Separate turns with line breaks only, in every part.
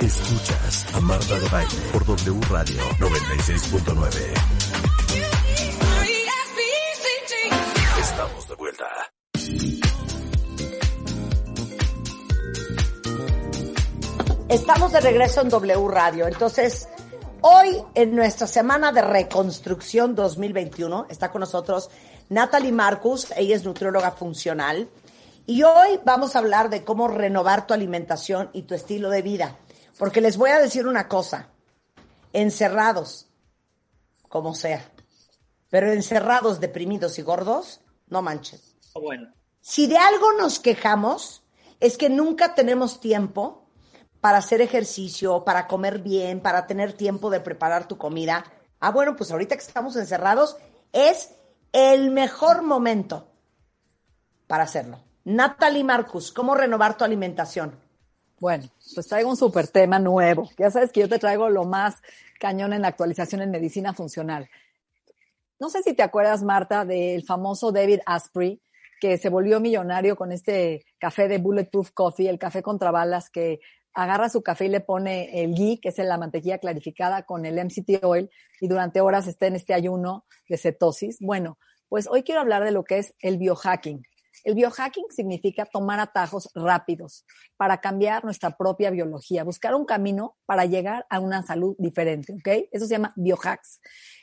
Escuchas a Marta de Baile por W Radio 96.9. Estamos de vuelta.
Estamos de regreso en W Radio. Entonces, hoy en nuestra semana de reconstrucción 2021 está con nosotros Natalie Marcus. Ella es nutrióloga funcional. Y hoy vamos a hablar de cómo renovar tu alimentación y tu estilo de vida. Porque les voy a decir una cosa. Encerrados, como sea. Pero encerrados, deprimidos y gordos, no manches.
Bueno.
Si de algo nos quejamos, es que nunca tenemos tiempo para hacer ejercicio, para comer bien, para tener tiempo de preparar tu comida. Ah, bueno, pues ahorita que estamos encerrados, es el mejor momento para hacerlo. Natalie Marcus, ¿cómo renovar tu alimentación?
Bueno, pues traigo un súper tema nuevo. Ya sabes que yo te traigo lo más cañón en la actualización en medicina funcional. No sé si te acuerdas, Marta, del famoso David Asprey, que se volvió millonario con este café de Bulletproof Coffee, el café contra balas, que agarra su café y le pone el ghee, que es la mantequilla clarificada, con el MCT oil, y durante horas está en este ayuno de cetosis. Bueno, pues hoy quiero hablar de lo que es el biohacking. El biohacking significa tomar atajos rápidos para cambiar nuestra propia biología, buscar un camino para llegar a una salud diferente, ¿ok? Eso se llama biohacks.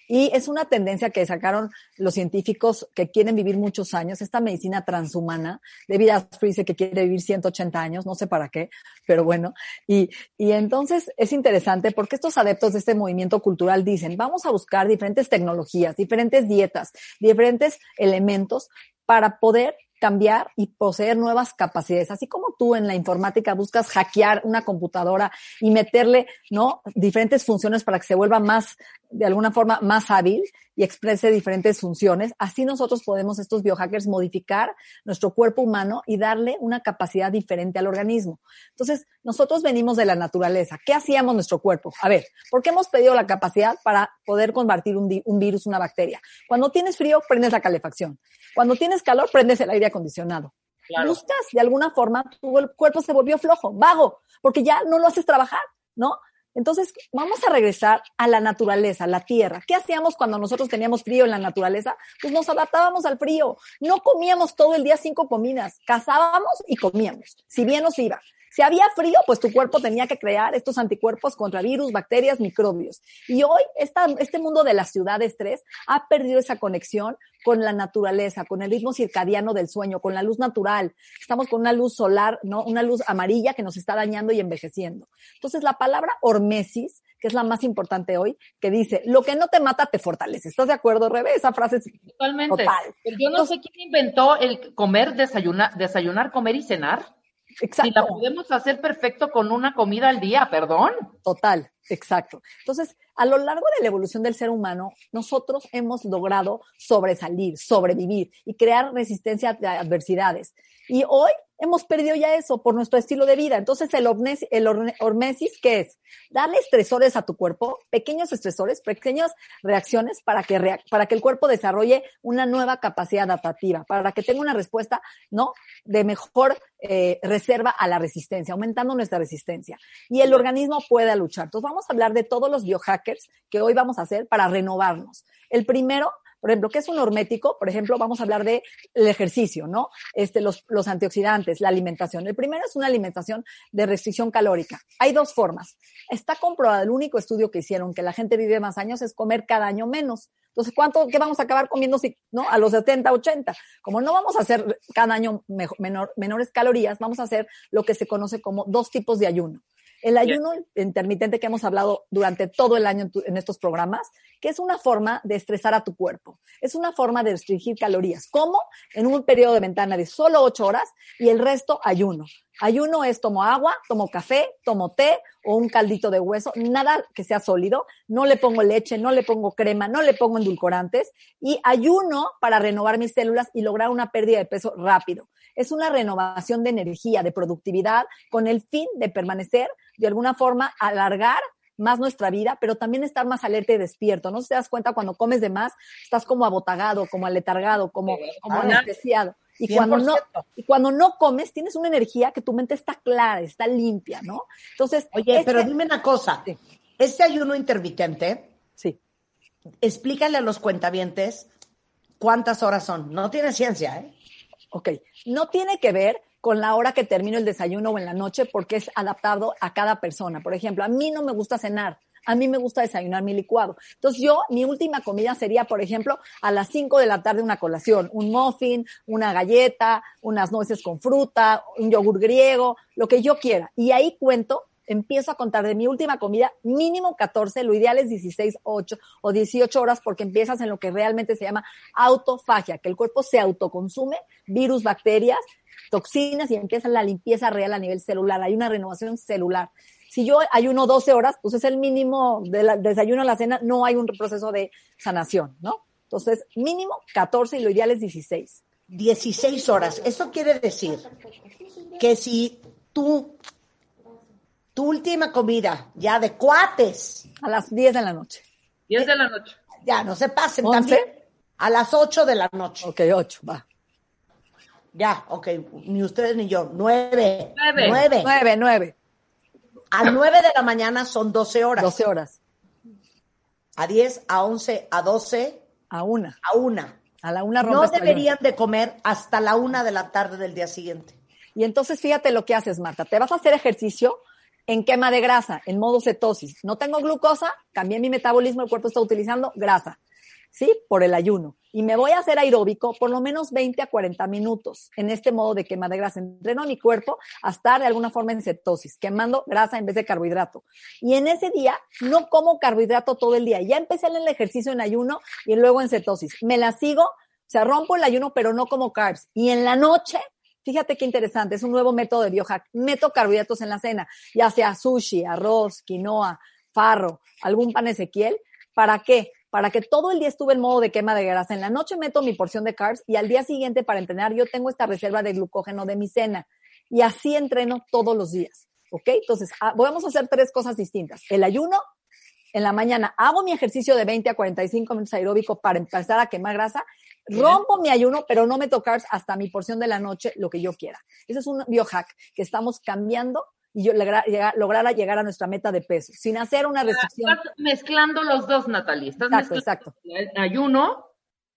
Y es una tendencia que sacaron los científicos que quieren vivir muchos años, esta medicina transhumana. David Asprey dice que quiere vivir 180 años, no sé para qué, pero bueno. Y, y entonces es interesante porque estos adeptos de este movimiento cultural dicen, vamos a buscar diferentes tecnologías, diferentes dietas, diferentes elementos para poder cambiar y poseer nuevas capacidades. Así como tú en la informática buscas hackear una computadora y meterle, ¿no? Diferentes funciones para que se vuelva más, de alguna forma, más hábil y exprese diferentes funciones. Así nosotros podemos, estos biohackers, modificar nuestro cuerpo humano y darle una capacidad diferente al organismo. Entonces, nosotros venimos de la naturaleza. ¿Qué hacíamos nuestro cuerpo? A ver, ¿por qué hemos pedido la capacidad para poder convertir un, un virus, una bacteria? Cuando tienes frío, prendes la calefacción. Cuando tienes calor, prendes el aire acondicionado.
Claro.
Buscas, de alguna forma, tu cuerpo se volvió flojo, vago, porque ya no lo haces trabajar, ¿no? Entonces, vamos a regresar a la naturaleza, a la tierra. ¿Qué hacíamos cuando nosotros teníamos frío en la naturaleza? Pues nos adaptábamos al frío. No comíamos todo el día cinco comidas. Cazábamos y comíamos, si bien nos iba. Si había frío, pues tu cuerpo tenía que crear estos anticuerpos contra virus, bacterias, microbios. Y hoy esta, este mundo de la ciudad de estrés ha perdido esa conexión con la naturaleza, con el ritmo circadiano del sueño, con la luz natural. Estamos con una luz solar, ¿no? Una luz amarilla que nos está dañando y envejeciendo. Entonces, la palabra hormesis, que es la más importante hoy, que dice, lo que no te mata te fortalece. ¿Estás de acuerdo, Rebe? Esa frase es
Totalmente.
total.
Pero yo no sé quién inventó el comer, desayunar, desayunar, comer y cenar.
Exacto.
Si la podemos hacer perfecto con una comida al día, perdón.
Total, exacto. Entonces, a lo largo de la evolución del ser humano, nosotros hemos logrado sobresalir, sobrevivir y crear resistencia a adversidades. Y hoy hemos perdido ya eso por nuestro estilo de vida. Entonces, el, hormesis, el hormesis, ¿qué es? Darle estresores a tu cuerpo, pequeños estresores, pequeñas reacciones para que, para que el cuerpo desarrolle una nueva capacidad adaptativa, para que tenga una respuesta, ¿no? De mejor eh, reserva a la resistencia, aumentando nuestra resistencia. Y el organismo pueda luchar. Entonces, vamos a hablar de todos los biohackers que hoy vamos a hacer para renovarnos. El primero por ejemplo, ¿qué es un hormético? Por ejemplo, vamos a hablar de el ejercicio, ¿no? Este, los, los antioxidantes, la alimentación. El primero es una alimentación de restricción calórica. Hay dos formas. Está comprobado, el único estudio que hicieron que la gente vive más años es comer cada año menos. Entonces, ¿cuánto, qué vamos a acabar comiendo si, no? A los 70, 80. Como no vamos a hacer cada año menor, menores calorías, vamos a hacer lo que se conoce como dos tipos de ayuno. El ayuno intermitente que hemos hablado durante todo el año en, tu- en estos programas, que es una forma de estresar a tu cuerpo. Es una forma de restringir calorías. ¿Cómo? En un periodo de ventana de solo ocho horas y el resto ayuno. Ayuno es tomo agua, tomo café, tomo té o un caldito de hueso, nada que sea sólido, no le pongo leche, no le pongo crema, no le pongo endulcorantes y ayuno para renovar mis células y lograr una pérdida de peso rápido. Es una renovación de energía, de productividad, con el fin de permanecer, de alguna forma, alargar más nuestra vida, pero también estar más alerta y despierto. No si te das cuenta cuando comes de más, estás como abotagado, como aletargado, como, como
Claro.
anestesiado. Y cuando, no,
100%.
y cuando no comes, tienes una energía que tu mente está clara, está limpia, ¿no? Entonces,
Oye,
este-
pero dime una cosa.
Sí.
Este ayuno intermitente,
sí,
explícale a los cuentavientes cuántas horas son. No tiene ciencia, ¿eh?
ok. No tiene que ver con la hora que termino el desayuno o en la noche porque es adaptado a cada persona. Por ejemplo, a mí no me gusta cenar. A mí me gusta desayunar mi licuado. Entonces yo, mi última comida sería, por ejemplo, a las 5 de la tarde una colación, un muffin, una galleta, unas nueces con fruta, un yogur griego, lo que yo quiera. Y ahí cuento, empiezo a contar de mi última comida, mínimo 14, lo ideal es 16, 8 o 18 horas porque empiezas en lo que realmente se llama autofagia, que el cuerpo se autoconsume virus, bacterias, toxinas y empieza la limpieza real a nivel celular. Hay una renovación celular. Si yo ayuno 12 horas, pues es el mínimo del desayuno a la cena, no hay un proceso de sanación, ¿no? Entonces, mínimo 14 y lo ideal es 16.
16 horas. Eso quiere decir que si tú, tu última comida, ya de cuates,
A las 10 de la noche.
10 de la noche.
ya no se pasen
¿Once?
también, a las 8 de la noche.
Ok, 8, va.
Ya, ok, ni ustedes ni yo. 9.
Nueve.
9.
9, 9,
A 9 de la mañana son 12 horas.
12 horas.
A 10, a 11, a 12,
A una.
a 1.
A la una
No deberían de comer hasta la 1 de la tarde del día siguiente.
Y entonces fíjate lo que haces, Marta. Te vas a hacer ejercicio en quema de grasa, en modo cetosis. No tengo glucosa, cambié mi metabolismo, el cuerpo está utilizando grasa, ¿sí? Por el ayuno. Y me voy a hacer aeróbico por lo menos 20 a 40 minutos en este modo de quema de grasa. Entreno a mi cuerpo a estar de alguna forma en cetosis, quemando grasa en vez de carbohidrato. Y en ese día no como carbohidrato todo el día. Ya empecé en el ejercicio en ayuno y luego en cetosis. Me la sigo, o sea, rompo el ayuno, pero no como carbs. Y en la noche Fíjate qué interesante, es un nuevo método de biohack. Meto carbohidratos en la cena, ya sea sushi, arroz, quinoa, farro, algún pan ezequiel. ¿Para qué? Para que todo el día estuve en modo de quema de grasa. En la noche meto mi porción de carbs y al día siguiente para entrenar yo tengo esta reserva de glucógeno de mi cena. Y así entreno todos los días. ¿Ok? Entonces, ah, vamos a hacer tres cosas distintas. El ayuno, en la mañana hago mi ejercicio de 20 a 45 minutos aeróbico para empezar a quemar grasa Rompo mi ayuno, pero no me carbs hasta mi porción de la noche, lo que yo quiera. Ese es un biohack que estamos cambiando y yo lograr, llegar, lograr llegar a nuestra meta de peso, sin hacer una restricción.
Estás mezclando los dos, Natalie. Estás
Exacto,
mezclando
exacto.
el ayuno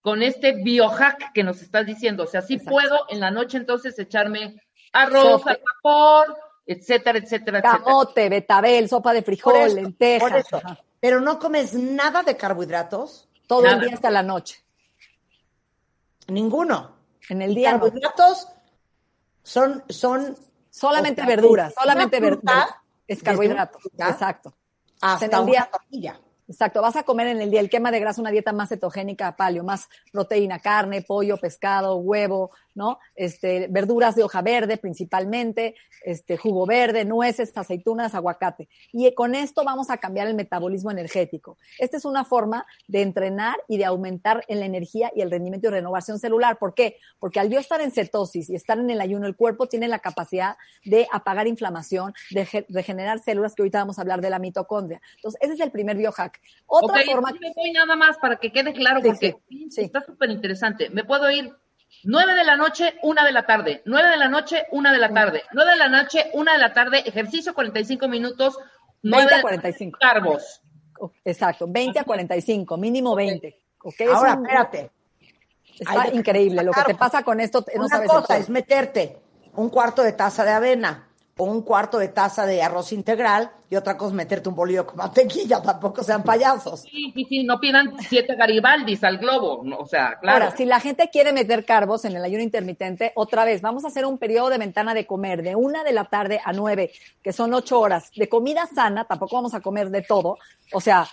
con este biohack que nos estás diciendo. O sea, sí
Exacto.
puedo en la noche entonces echarme arroz
Sopa.
al vapor, etcétera, etcétera, etcétera.
Camote, betabel, sopa de
Por
frijol,
eso,
lentejas.
por eso.
ajá.
Pero no comes nada de carbohidratos,
Todo
Nada.
el día hasta la noche.
ninguno.
En el día no.
carbohidratos son, son
Solamente
o sea,
verduras, solamente verduras. Es carbohidrato.
fruta
Exacto.
hasta una
día-
tortilla.
Exacto, vas a comer en el día el quema de grasa, una dieta más cetogénica, paleo, más proteína, carne, pollo, pescado, huevo, ¿no? Este, verduras de hoja verde principalmente, este, jugo verde, nueces, aceitunas, aguacate. Y con esto vamos a cambiar el metabolismo energético. Esta es una forma de entrenar y de aumentar en la energía y el rendimiento y renovación celular. ¿Por qué? Porque al yo estar en cetosis y estar en el ayuno, el cuerpo tiene la capacidad de apagar inflamación, de ge- regenerar células, que ahorita vamos a hablar de la mitocondria. Entonces, ese es el primer biohack. Otra
Ok,
forma,
aquí me voy nada más para que quede claro,
Sí,
porque
sí, sí.
está súper interesante. Me puedo ir nueve de la noche, una de la tarde, nueve de la noche, una de la tarde, nueve de la noche, una de la tarde, ejercicio 45 minutos,
20
nueve
a
de-
45.
carbos.
Exacto, 20 a 45, mínimo 20. ¿ok? Es
Ahora,
un-
espérate.
Está
de-
increíble. Lo que te pasa con esto, no
Una
sabes.
cosa es meterte un cuarto de taza de avena, o un cuarto de taza de arroz integral y otra cosa es meterte un bolillo con mantequilla, tampoco sean payasos.
Sí, sí, sí, no pidan siete garibaldis al globo, no, o sea, claro.
Ahora, si la gente quiere meter carbos en el ayuno intermitente, otra vez, vamos a hacer un periodo de ventana de comer de una de la tarde a nueve, que son ocho horas, de comida sana, tampoco vamos a comer de todo, o sea,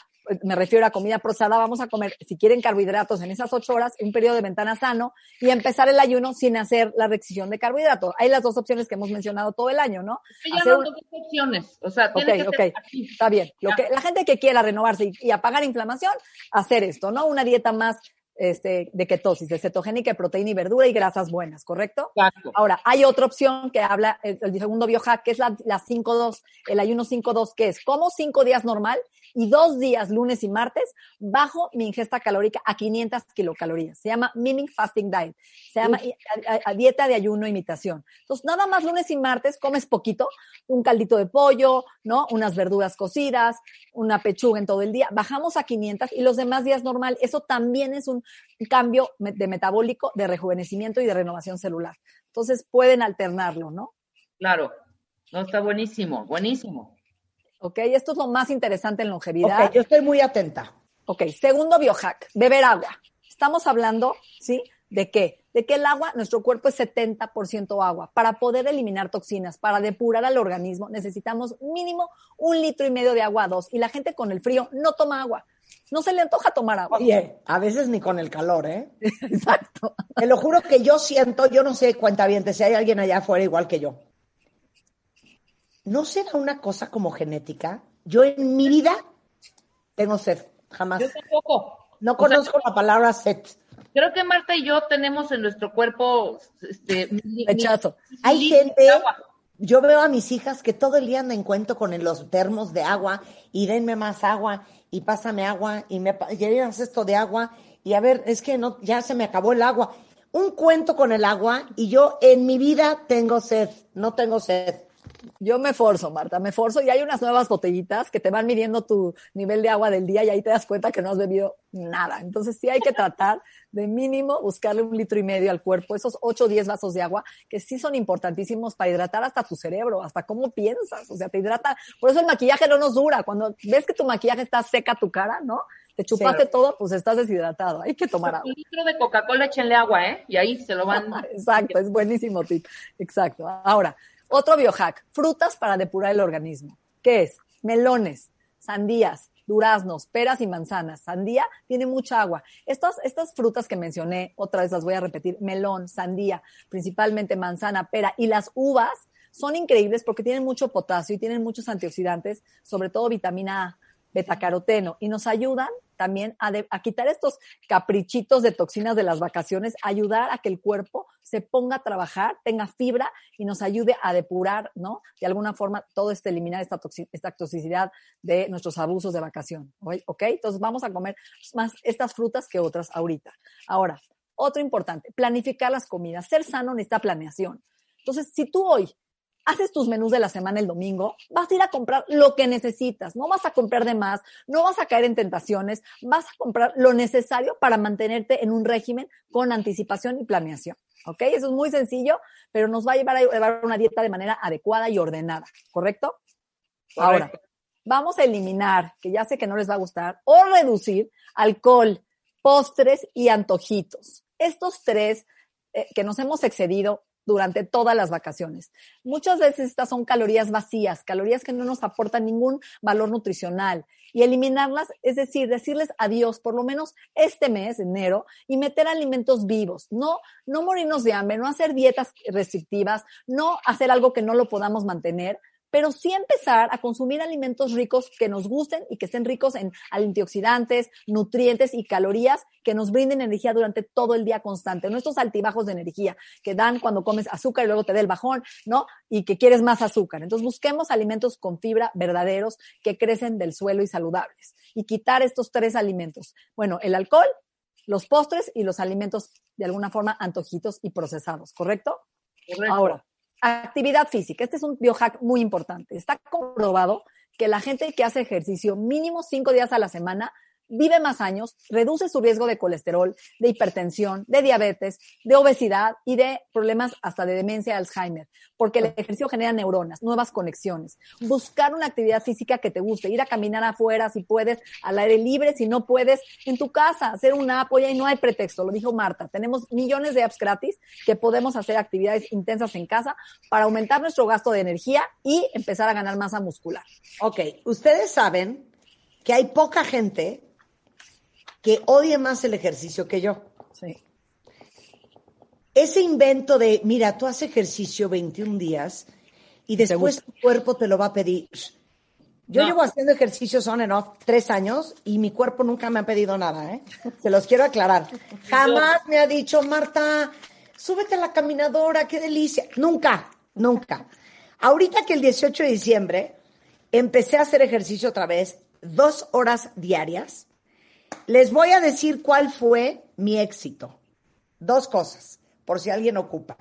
me refiero a comida procesada, vamos a comer, si quieren carbohidratos en esas ocho horas, un periodo de ventana sano y empezar el ayuno sin hacer la restricción de carbohidratos. Hay las dos opciones que hemos mencionado todo el año, ¿no?
Hacer dos opciones, o sea, tiene que
okay, está bien. Lo que, la gente que quiera renovarse y, y apagar inflamación, hacer esto, ¿no? Una dieta más este, de ketosis, de cetogénica, proteína y verdura y grasas buenas, ¿correcto?
Exacto.
Ahora, hay otra opción que habla el, el segundo biohack, que es la, la 5-2, el ayuno 5-2, que es como cinco días normal y dos días, lunes y martes, bajo mi ingesta calórica a 500 kilocalorías. Se llama Miming Fasting Diet. Se llama a, a, a dieta de ayuno imitación. Entonces, nada más lunes y martes comes poquito, un caldito de pollo, ¿no? Unas verduras cocidas, una pechuga en todo el día. Bajamos a 500 y los demás días normal. Eso también es un cambio de metabólico, de rejuvenecimiento y de renovación celular. Entonces, pueden alternarlo, ¿no?
Claro. No, está buenísimo, buenísimo.
Ok, esto es lo más interesante en longevidad.
Ok, yo estoy muy atenta.
Ok, segundo biohack, beber agua. Estamos hablando, ¿sí? ¿De qué? De que el agua, nuestro cuerpo es 70% agua. Para poder eliminar toxinas, para depurar al organismo, necesitamos mínimo un litro y medio de agua a dos. Y la gente con el frío no toma agua. No se le antoja tomar agua.
Oye, a veces ni con el calor, ¿eh?
Exacto.
Te lo juro que yo siento, yo no sé, cuenta bien, si hay alguien allá afuera igual que yo. ¿No será una cosa como genética? Yo en mi vida tengo sed, jamás.
Yo tampoco.
No conozco o sea, la palabra sed.
Creo que Marta y yo tenemos en nuestro cuerpo este
rechazo.
Hay gente, yo veo a mis hijas que todo el día andan en cuento con los termos de agua y denme más agua y pásame agua y me llenas esto de agua y a ver, es que no, ya se me acabó el agua. Un cuento con el agua y yo en mi vida tengo sed, no tengo sed.
Yo me forzo, Marta, me forzo y hay unas nuevas botellitas que te van midiendo tu nivel de agua del día y ahí te das cuenta que no has bebido nada. Entonces sí hay que tratar de mínimo buscarle un litro y medio al cuerpo, esos 8 o 10 vasos de agua que sí son importantísimos para hidratar hasta tu cerebro, hasta cómo piensas, o sea, te hidrata. Por eso el maquillaje no nos dura. Cuando ves que tu maquillaje está seca tu cara, ¿no? Te chupaste todo, pues estás deshidratado. Hay que tomar agua.
Un litro de Coca-Cola, échenle agua, ¿eh? Y ahí se lo van.
Exacto, es buenísimo tip. Exacto. Ahora, otro biohack, frutas para depurar el organismo. ¿Qué es? Melones, sandías, duraznos, peras y manzanas. Sandía tiene mucha agua. Estas, estas frutas que mencioné, otra vez las voy a repetir, melón, sandía, principalmente manzana, pera y las uvas son increíbles porque tienen mucho potasio y tienen muchos antioxidantes, sobre todo vitamina A, betacaroteno, y nos ayudan también a, quitar estos caprichitos de toxinas de las vacaciones, ayudar a que el cuerpo se ponga a trabajar, tenga fibra y nos ayude a depurar, ¿no? De alguna forma, todo este eliminar esta, esta toxicidad de nuestros abusos de vacación, ¿ok? Entonces vamos a comer más estas frutas que otras ahorita. Ahora, otro importante, planificar las comidas. Ser sano necesita planeación. Entonces, si tú hoy haces tus menús de la semana el domingo, vas a ir a comprar lo que necesitas, no vas a comprar de más, no vas a caer en tentaciones, vas a comprar lo necesario para mantenerte en un régimen con anticipación y planeación. ¿Ok? Eso es muy sencillo, pero nos va a llevar a llevar una dieta de manera adecuada y ordenada, ¿correcto? Correcto. Ahora, vamos a eliminar, que ya sé que no les va a gustar, o reducir alcohol, postres y antojitos. Estos tres eh, que nos hemos excedido durante todas las vacaciones. Muchas veces estas son calorías vacías, calorías que no nos aportan ningún valor nutricional. Y eliminarlas, es decir, decirles adiós por lo menos este mes, enero, y meter alimentos vivos. No, no morirnos de hambre, no hacer dietas restrictivas, no hacer algo que no lo podamos mantener, pero sí empezar a consumir alimentos ricos que nos gusten y que estén ricos en antioxidantes, nutrientes y calorías que nos brinden energía durante todo el día constante. No estos altibajos de energía que dan cuando comes azúcar y luego te da el bajón, ¿no? Y que quieres más azúcar. Entonces busquemos alimentos con fibra verdaderos que crecen del suelo y saludables. Y quitar estos tres alimentos. Bueno, el alcohol, los postres y los alimentos de alguna forma antojitos y procesados, ¿correcto?
Correcto.
Ahora, Actividad física. Este es un biohack muy importante. Está comprobado que la gente que hace ejercicio mínimo cinco días a la semana vive más años, reduce su riesgo de colesterol, de hipertensión, de diabetes, de obesidad y de problemas hasta de demencia, Alzheimer, porque el ejercicio genera neuronas, nuevas conexiones. Buscar una actividad física que te guste, ir a caminar afuera si puedes, al aire libre, si no puedes, en tu casa, hacer una app, y no hay pretexto, lo dijo Marta. Tenemos millones de apps gratis que podemos hacer actividades intensas en casa para aumentar nuestro gasto de energía y empezar a ganar masa muscular.
Ok, ustedes saben que hay poca gente que odie más el ejercicio que yo.
Sí.
Ese invento de, mira, tú haces ejercicio 21 días y después tu cuerpo te lo va a pedir. Yo
No.
llevo haciendo ejercicios on and off tres años y mi cuerpo nunca me ha pedido nada, ¿eh? Se los quiero aclarar. Jamás me ha dicho, Marta, súbete a la caminadora, qué delicia. Nunca, nunca. Ahorita que el 18 de diciembre empecé a hacer ejercicio otra vez, dos horas diarias, les voy a decir cuál fue mi éxito. Dos cosas, por si alguien ocupa.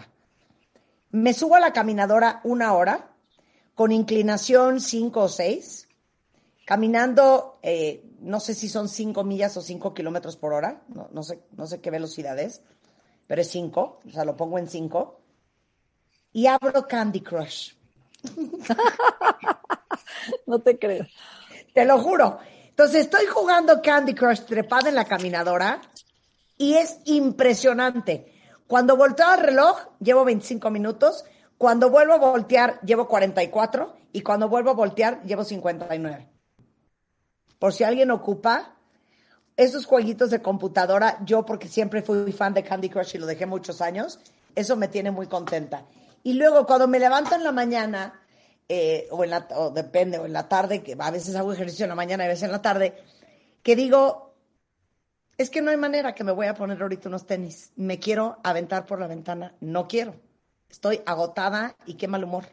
Me subo a la caminadora una hora, con inclinación 5 o 6, caminando, eh, no sé si son 5 millas o 5 kilómetros por hora, no, no sé, no sé qué velocidad es, pero es 5, o sea, lo pongo en 5, y abro Candy Crush.
No te creo.
Te lo juro. Entonces estoy jugando Candy Crush trepada en la caminadora y es impresionante. Cuando volteo al reloj, llevo 25 minutos. Cuando vuelvo a voltear, llevo 44. Y cuando vuelvo a voltear, llevo 59. Por si alguien ocupa, esos jueguitos de computadora, yo porque siempre fui fan de Candy Crush y lo dejé muchos años, eso me tiene muy contenta. Y luego cuando me levanto en la mañana, eh, o en la, o depende, o en la tarde, que a veces hago ejercicio en la mañana y a veces en la tarde, que digo, es que no hay manera que me voy a poner ahorita unos tenis. Me quiero aventar por la ventana. No quiero. Estoy agotada y qué mal humor.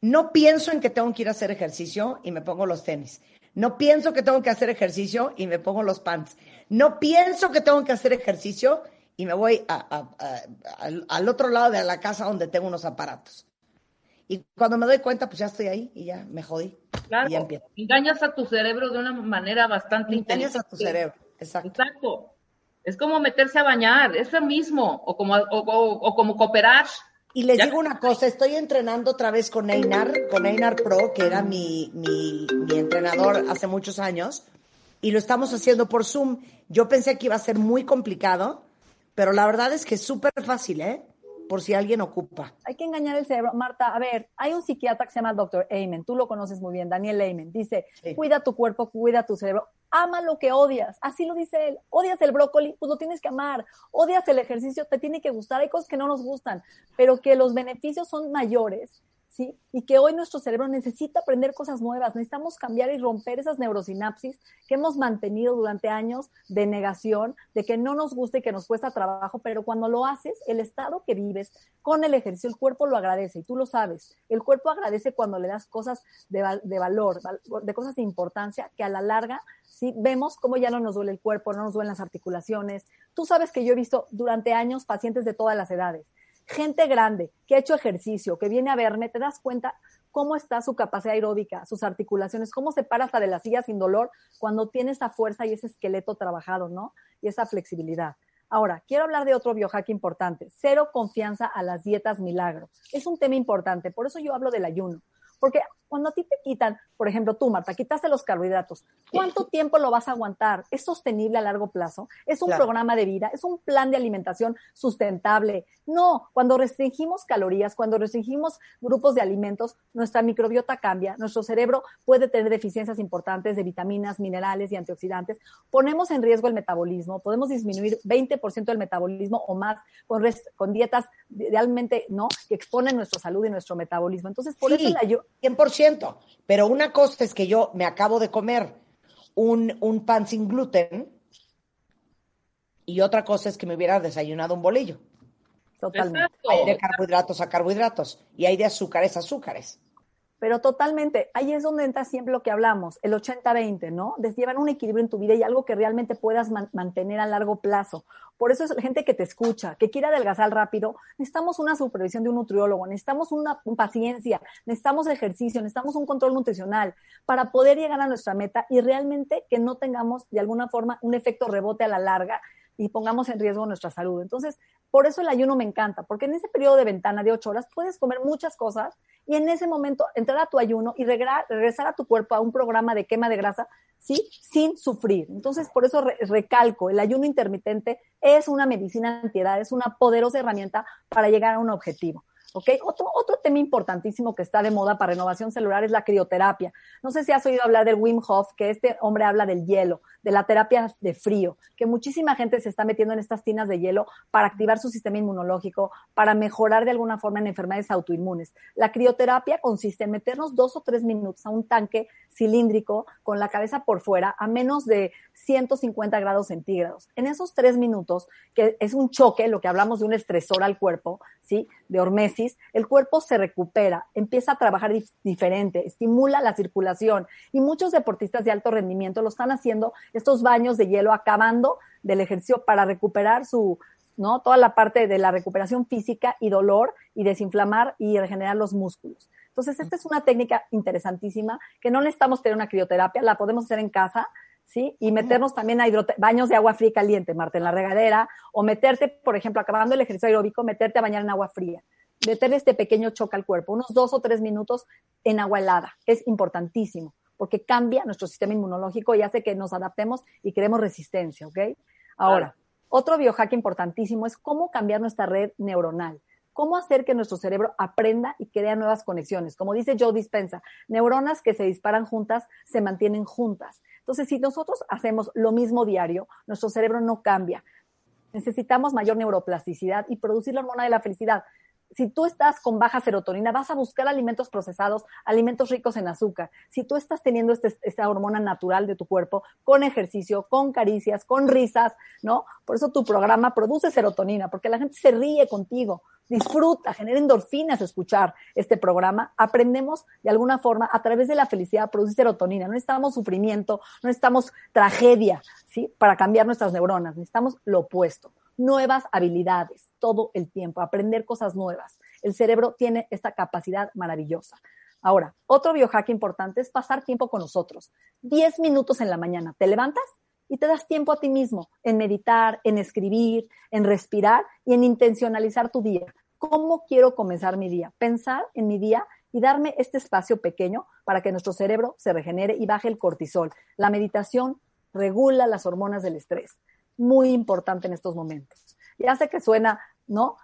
No pienso en que tengo que ir a hacer ejercicio y me pongo los tenis. No pienso que tengo que hacer ejercicio y me pongo los pants. No pienso que tengo que hacer ejercicio y me voy al otro lado de la casa donde tengo unos aparatos. Y cuando me doy cuenta, pues ya estoy ahí y ya me jodí.
Claro,
Y ya empiezo.
engañas a tu cerebro de una manera bastante
Engañas a tu
inteligente.
cerebro. Exacto.
Exacto. Es como meterse a bañar, es lo mismo, o como, o, o- o como cooperar.
Y les
Ya-
digo una cosa, estoy entrenando otra vez con Einar, con Einar Pro, que era mi, mi, mi entrenador hace muchos años, y lo estamos haciendo por Zoom. Yo pensé que iba a ser muy complicado, pero la verdad es que es súper fácil, ¿eh? Por si alguien ocupa.
Hay que engañar el cerebro. Marta, a ver, hay un psiquiatra que se llama Dr. Amen, tú lo conoces muy bien, Daniel Amen. Dice,
Sí.
cuida tu cuerpo, cuida tu cerebro, ama lo que odias. Así lo dice él. Odias el brócoli, pues lo tienes que amar. Odias el ejercicio, te tiene que gustar. Hay cosas que no nos gustan, pero que los beneficios son mayores. ¿Sí? Y que hoy nuestro cerebro necesita aprender cosas nuevas, necesitamos cambiar y romper esas neurosinapsis que hemos mantenido durante años de negación, de que no nos gusta y que nos cuesta trabajo, pero cuando lo haces, el estado que vives con el ejercicio, el cuerpo lo agradece y tú lo sabes. El cuerpo agradece cuando le das cosas de, de valor, val- de cosas de importancia, que a la larga sí vemos cómo ya no nos duele el cuerpo, no nos duelen las articulaciones. Tú sabes que yo he visto durante años pacientes de todas las edades, gente grande que ha hecho ejercicio, que viene a verme, te das cuenta cómo está su capacidad aeróbica, sus articulaciones, cómo se para hasta de la silla sin dolor cuando tiene esa fuerza y ese esqueleto trabajado, ¿no? Y esa flexibilidad. Ahora, quiero hablar de otro biohack importante, cero confianza a las dietas milagro. Es un tema importante, por eso yo hablo del ayuno. Porque cuando a ti te quitan, por ejemplo, tú, Marta, quitaste los carbohidratos, ¿cuánto tiempo lo vas a aguantar? ¿Es sostenible a largo plazo? ¿Es un
Claro.
programa de vida? ¿Es un plan de alimentación sustentable? No, cuando restringimos calorías, cuando restringimos grupos de alimentos, nuestra microbiota cambia, nuestro cerebro puede tener deficiencias importantes de vitaminas, minerales y antioxidantes, ponemos en riesgo el metabolismo, podemos disminuir 20% del metabolismo o más con, con dietas realmente, ¿no? Que exponen nuestra salud y nuestro metabolismo. Entonces, por
Sí.
eso el ayu-
100%. Pero una cosa es que yo me acabo de comer un, un pan sin gluten y otra cosa es que me hubiera desayunado un bolillo.
totalmente.
Exacto.
Hay de carbohidratos a carbohidratos y hay de azúcares a azúcares.
Pero totalmente, ahí es donde entra siempre lo que hablamos, el 80-20, ¿no? De llevar un equilibrio en tu vida y algo que realmente puedas mantener a largo plazo. Por eso es la gente que te escucha, que quiere adelgazar rápido, necesitamos una supervisión de un nutriólogo, necesitamos una, paciencia, necesitamos ejercicio, necesitamos un control nutricional para poder llegar a nuestra meta y realmente que no tengamos de alguna forma un efecto rebote a la larga y pongamos en riesgo nuestra salud. Entonces, por eso el ayuno me encanta, porque en ese periodo de ventana de ocho horas puedes comer muchas cosas y en ese momento entrar a tu ayuno y regresar a tu cuerpo a un programa de quema de grasa, ¿sí? Sin sufrir. Entonces, por eso recalco, el ayuno intermitente es una medicina antiedad, es una poderosa herramienta para llegar a un objetivo. ¿ok? Otro, otro tema importantísimo que está de moda para renovación celular es la crioterapia. No sé si has oído hablar del Wim Hof, que este hombre habla del hielo, de la terapia de frío, que muchísima gente se está metiendo en estas tinas de hielo para activar su sistema inmunológico, para mejorar de alguna forma en enfermedades autoinmunes. La crioterapia consiste en meternos dos o tres minutos a un tanque cilíndrico con la cabeza por fuera a menos de 150 grados centígrados. En esos tres minutos, que es un choque, lo que hablamos de un estresor al cuerpo, ¿sí? De hormesis, el cuerpo se recupera, empieza a trabajar diferente, estimula la circulación y muchos deportistas de alto rendimiento lo están haciendo estos baños de hielo acabando del ejercicio para recuperar su, ¿no? Toda la parte de la recuperación física y dolor y desinflamar y regenerar los músculos. Entonces, esta es una técnica interesantísima que no necesitamos tener una crioterapia, la podemos hacer en casa, ¿sí? Y meternos también a baños de agua fría y caliente, Marta, en la regadera, o meterte, por ejemplo, acabando el ejercicio aeróbico, meterte a bañar en agua fría. Meter este pequeño choque al cuerpo, unos dos o tres minutos en agua helada. Es importantísimo porque cambia nuestro sistema inmunológico y hace que nos adaptemos y creemos resistencia, ¿ok? Ahora, otro biohack importantísimo es cómo cambiar nuestra red neuronal. Cómo hacer que nuestro cerebro aprenda y crea nuevas conexiones. Como dice Joe Dispensa, neuronas que se disparan juntas se mantienen juntas. Entonces, si nosotros hacemos lo mismo diario, nuestro cerebro no cambia. Necesitamos mayor neuroplasticidad y producir la hormona de la felicidad si tú estás con baja serotonina, vas a buscar alimentos procesados, alimentos ricos en azúcar. Si tú estás teniendo este, esta hormona natural de tu cuerpo, con ejercicio, con caricias, con risas, ¿no? Por eso tu programa produce serotonina, porque la gente se ríe contigo, disfruta, genera endorfinas escuchar este programa. Aprendemos de alguna forma a través de la felicidad a producir serotonina. No necesitamos sufrimiento, no necesitamos tragedia, ¿sí? Para cambiar nuestras neuronas. Necesitamos lo opuesto nuevas habilidades todo el tiempo, aprender cosas nuevas. El cerebro tiene esta capacidad maravillosa. Ahora, otro biohack importante es pasar tiempo con nosotros. Diez minutos en la mañana. Te levantas y te das tiempo a ti mismo en meditar, en escribir, en respirar y en intencionalizar tu día. ¿Cómo quiero comenzar mi día? Pensar en mi día y darme este espacio pequeño para que nuestro cerebro se regenere y baje el cortisol. La meditación regula las hormonas del estrés muy importante en estos momentos. Ya sé que suena, ¿no?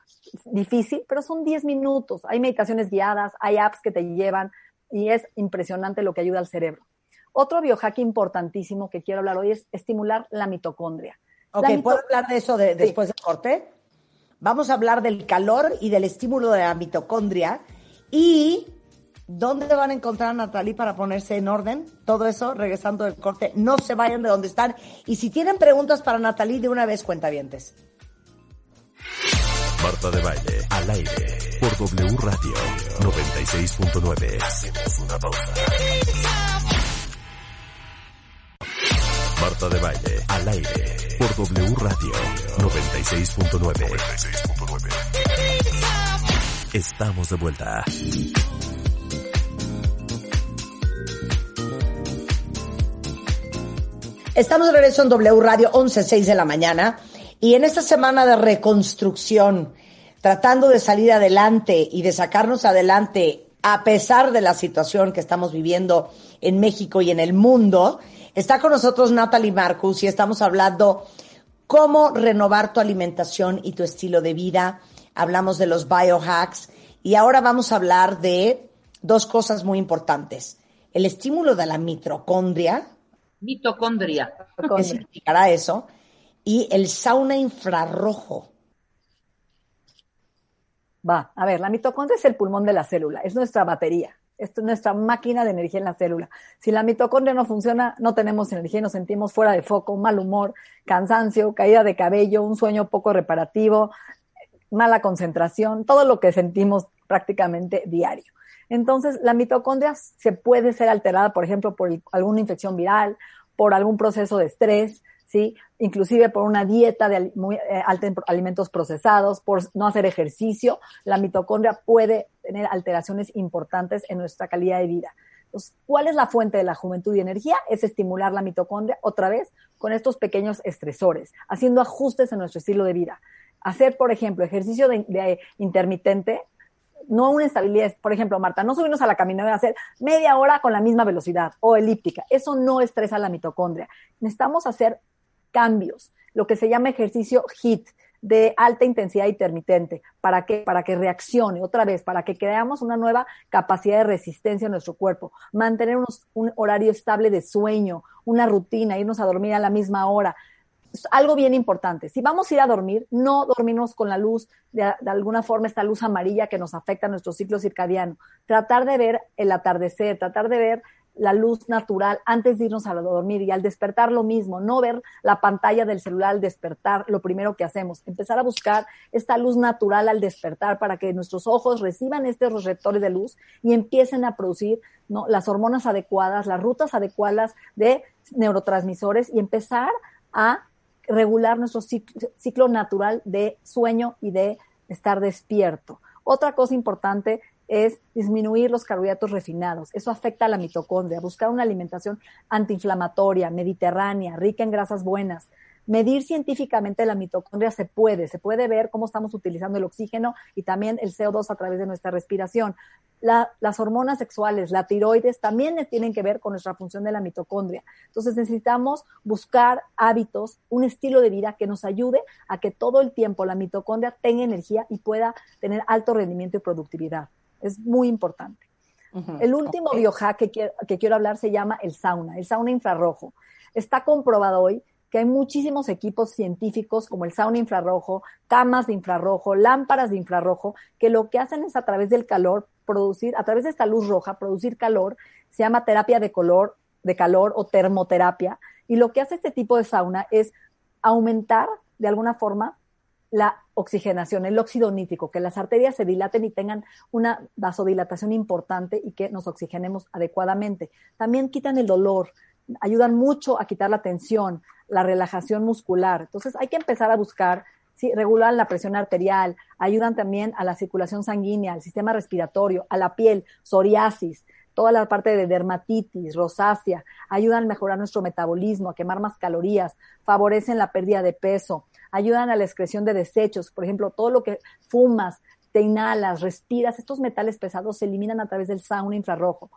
Difícil, pero son 10 minutos. Hay meditaciones guiadas, hay apps que te llevan y es impresionante lo que ayuda al cerebro. Otro biohack importantísimo que quiero hablar hoy es estimular la mitocondria.
Ok, ¿puedo hablar de eso después del corte? Vamos a hablar del calor y del estímulo de la mitocondria y ¿Dónde van a encontrar a Natalie para ponerse en orden? Todo eso, regresando del corte. No se vayan de donde están. Y si tienen preguntas para Natalie, de una vez cuentavientes.
Marta de Baile, al aire, por W Radio 96.9. Hacemos una pausa. Marta de Baile, al aire, por W Radio 96.9. 96.9. Estamos de vuelta.
Estamos de regreso en W Radio 11.06 de la mañana y en esta semana de reconstrucción, tratando de salir adelante y de sacarnos adelante a pesar de la situación que estamos viviendo en México y en el mundo, está con nosotros Natalie Marcus y estamos hablando cómo renovar tu alimentación y tu estilo de vida. Hablamos de los biohacks y ahora vamos a hablar de dos cosas muy importantes. El estímulo de la mitocondria,
Mitocondria.
¿Qué significará eso? Y el sauna infrarrojo.
Va, a ver, la mitocondria es el pulmón de la célula, es nuestra batería, es nuestra máquina de energía en la célula. Si la mitocondria no funciona, no tenemos energía nos sentimos fuera de foco, mal humor, cansancio, caída de cabello, un sueño poco reparativo, mala concentración, todo lo que sentimos prácticamente diario. Entonces, la mitocondria se puede ser alterada, por ejemplo, por alguna infección viral, por algún proceso de estrés, ¿sí? Inclusive por una dieta de muy, eh, alimentos procesados, por no hacer ejercicio, la mitocondria puede tener alteraciones importantes en nuestra calidad de vida. Entonces, ¿cuál es la fuente de la juventud y energía? Es estimular la mitocondria otra vez con estos pequeños estresores, haciendo ajustes en nuestro estilo de vida. Hacer, por ejemplo, ejercicio de, intermitente, no una estabilidad. Por ejemplo, Marta, no subirnos a la caminadora a hacer media hora con la misma velocidad o elíptica. Eso no estresa la mitocondria. Necesitamos hacer cambios, lo que se llama ejercicio HIT, de alta intensidad intermitente. ¿Para que Para que reaccione otra vez, para que creamos una nueva capacidad de resistencia en nuestro cuerpo. Mantener un horario estable de sueño, una rutina, irnos a dormir a la misma hora. Es algo bien importante. Si vamos a ir a dormir, no dormirnos con la luz, de, alguna forma esta luz amarilla que nos afecta a nuestro ciclo circadiano. Tratar de ver el atardecer, tratar de ver la luz natural antes de irnos a dormir y al despertar lo mismo, no ver la pantalla del celular al despertar, lo primero que hacemos, empezar a buscar esta luz natural al despertar para que nuestros ojos reciban estos receptores de luz y empiecen a producir ¿no? las hormonas adecuadas, las rutas adecuadas de neurotransmisores y empezar a regular nuestro ciclo, natural de sueño y de estar despierto. Otra cosa importante es disminuir los carbohidratos refinados. Eso afecta a la mitocondria. Buscar una alimentación antiinflamatoria, mediterránea, rica en grasas buenas. Medir científicamente la mitocondria se puede, se puede ver cómo estamos utilizando el oxígeno y también el CO2 a través de nuestra respiración. las hormonas sexuales, la tiroides, también tienen que ver con nuestra función de la mitocondria. Entonces necesitamos buscar hábitos, un estilo de vida que nos ayude a que todo el tiempo la mitocondria tenga energía y pueda tener alto rendimiento y productividad. Es muy importante. El último biohack que quiero, que quiero hablar se llama el sauna, el sauna infrarrojo. Está comprobado hoy que hay muchísimos equipos científicos como el sauna infrarrojo, camas de infrarrojo, lámparas de infrarrojo, que lo que hacen es a través del calor producir, a través de esta luz roja, producir calor, se llama terapia de color, de calor o termoterapia, y lo que hace este tipo de sauna es aumentar de alguna forma la oxigenación, el óxido nítrico, que las arterias se dilaten y tengan una vasodilatación importante y que nos oxigenemos adecuadamente. También quitan el dolor, ayudan mucho a quitar la tensión, la relajación muscular. Entonces hay que empezar a buscar, sí, regular la presión arterial, ayudan también a la circulación sanguínea, al sistema respiratorio, a la piel, psoriasis, toda la parte de dermatitis, rosácea, ayudan a mejorar nuestro metabolismo, a quemar más calorías, favorecen la pérdida de peso, ayudan a la excreción de desechos, por ejemplo, todo lo que fumas, te inhalas, respiras, estos metales pesados se eliminan a través del sauna infrarrojo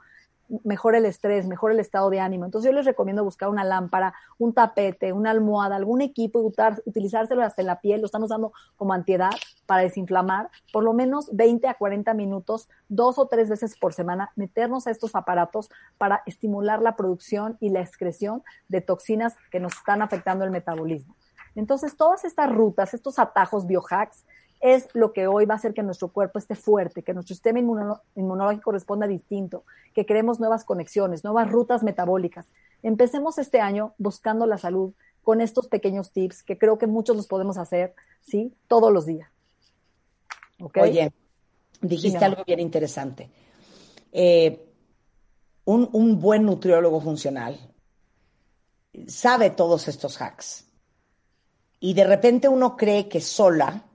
mejora el estrés, mejora el estado de ánimo. Entonces yo les recomiendo buscar una lámpara, un tapete, una almohada, algún equipo y utilizárselo hasta en la piel, lo están usando como antiedad para desinflamar, por lo menos 20 a 40 minutos, dos o tres veces por semana, meternos a estos aparatos para estimular la producción y la excreción de toxinas que nos están afectando el metabolismo. Entonces, todas estas rutas, estos atajos biohacks, es lo que hoy va a hacer que nuestro cuerpo esté fuerte, que nuestro sistema inmunológico responda distinto, que creemos nuevas conexiones, nuevas rutas metabólicas. Empecemos este año buscando la salud con estos pequeños tips que creo que muchos los podemos hacer, ¿sí? Todos los días.
Oye, dijiste algo bien interesante. Eh, un, un buen nutriólogo funcional sabe todos estos hacks. Y de repente uno cree que sola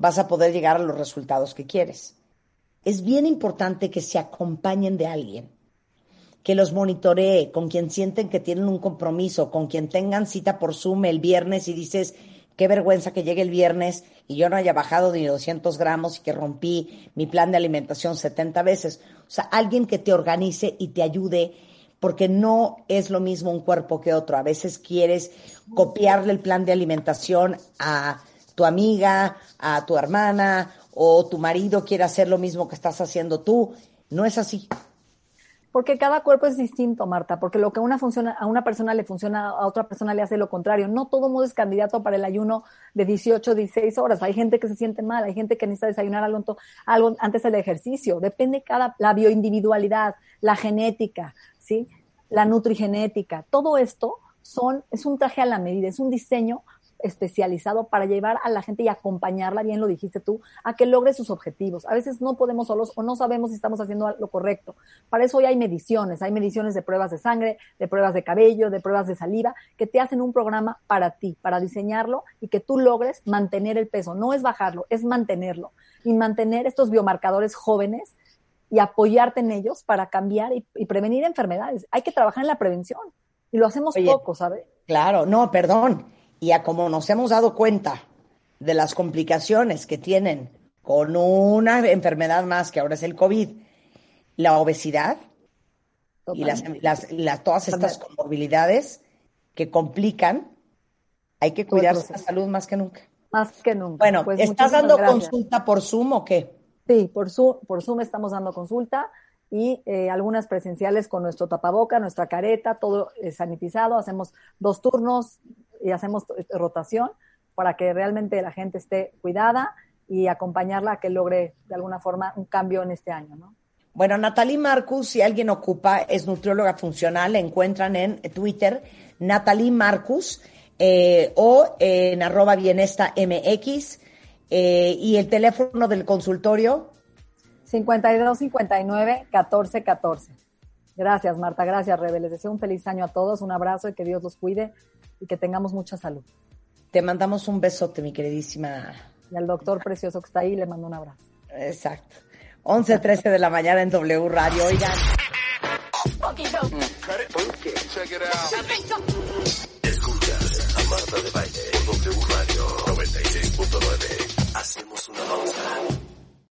vas a poder llegar a los resultados que quieres. Es bien importante que se acompañen de alguien, que los monitoree, con quien sienten que tienen un compromiso, con quien tengan cita por Zoom el viernes y dices, qué vergüenza que llegue el viernes y yo no haya bajado ni 200 gramos y que rompí mi plan de alimentación 70 veces. O sea, alguien que te organice y te ayude, porque no es lo mismo un cuerpo que otro. A veces quieres copiarle el plan de alimentación a tu amiga, a tu hermana o tu marido quiere hacer lo mismo que estás haciendo tú. No es así.
Porque cada cuerpo es distinto, Marta, porque lo que una funciona, a una persona le funciona, a otra persona le hace lo contrario. No todo mundo es candidato para el ayuno de 18, 16 horas. Hay gente que se siente mal, hay gente que necesita desayunar algo, antes del ejercicio. Depende cada, la bioindividualidad, la genética, ¿sí? La nutrigenética. Todo esto son, es un traje a la medida, es un diseño especializado para llevar a la gente y acompañarla, bien lo dijiste tú, a que logre sus objetivos. A veces no podemos solos o no sabemos si estamos haciendo lo correcto. Para eso hoy hay mediciones, hay mediciones de pruebas de sangre, de pruebas de cabello, de pruebas de saliva, que te hacen un programa para ti, para diseñarlo y que tú logres mantener el peso. No es bajarlo, es mantenerlo. Y mantener estos biomarcadores jóvenes y apoyarte en ellos para cambiar y, prevenir enfermedades. Hay que trabajar en la prevención y lo hacemos poco, ¿sabes?
Claro, no, perdón. Y a como nos hemos dado cuenta de las complicaciones que tienen con una enfermedad más que ahora es el COVID, la obesidad y las, las, todas estas comorbilidades que complican, hay que cuidar la salud más que nunca.
Más que nunca.
Bueno, pues ¿estás dando consulta por Zoom o qué?
Sí, por Zoom, por Zoom estamos dando consulta y eh, algunas presenciales con nuestro tapaboca, nuestra careta, todo sanitizado. Hacemos dos turnos y hacemos rotación para que realmente la gente esté cuidada y acompañarla a que logre de alguna forma un cambio en este año, ¿no?
Bueno, Natalie Marcus, si alguien ocupa, es nutrióloga funcional, la encuentran en Twitter, Natalie Marcus, eh, o en arroba bienesta MX. Eh, ¿Y el teléfono del consultorio?
5259-1414. Gracias, Marta. Gracias, Rebe. Les deseo un feliz año a todos, un abrazo y que Dios los cuide y que tengamos mucha salud.
Te mandamos un besote, mi queridísima.
Y al doctor precioso que está ahí, le mando un abrazo.
Exacto. 11.13 de la mañana en W Radio. Oigan.
Escuchas a Marta de Baile W Radio 96.9. Hacemos una pausa.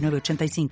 85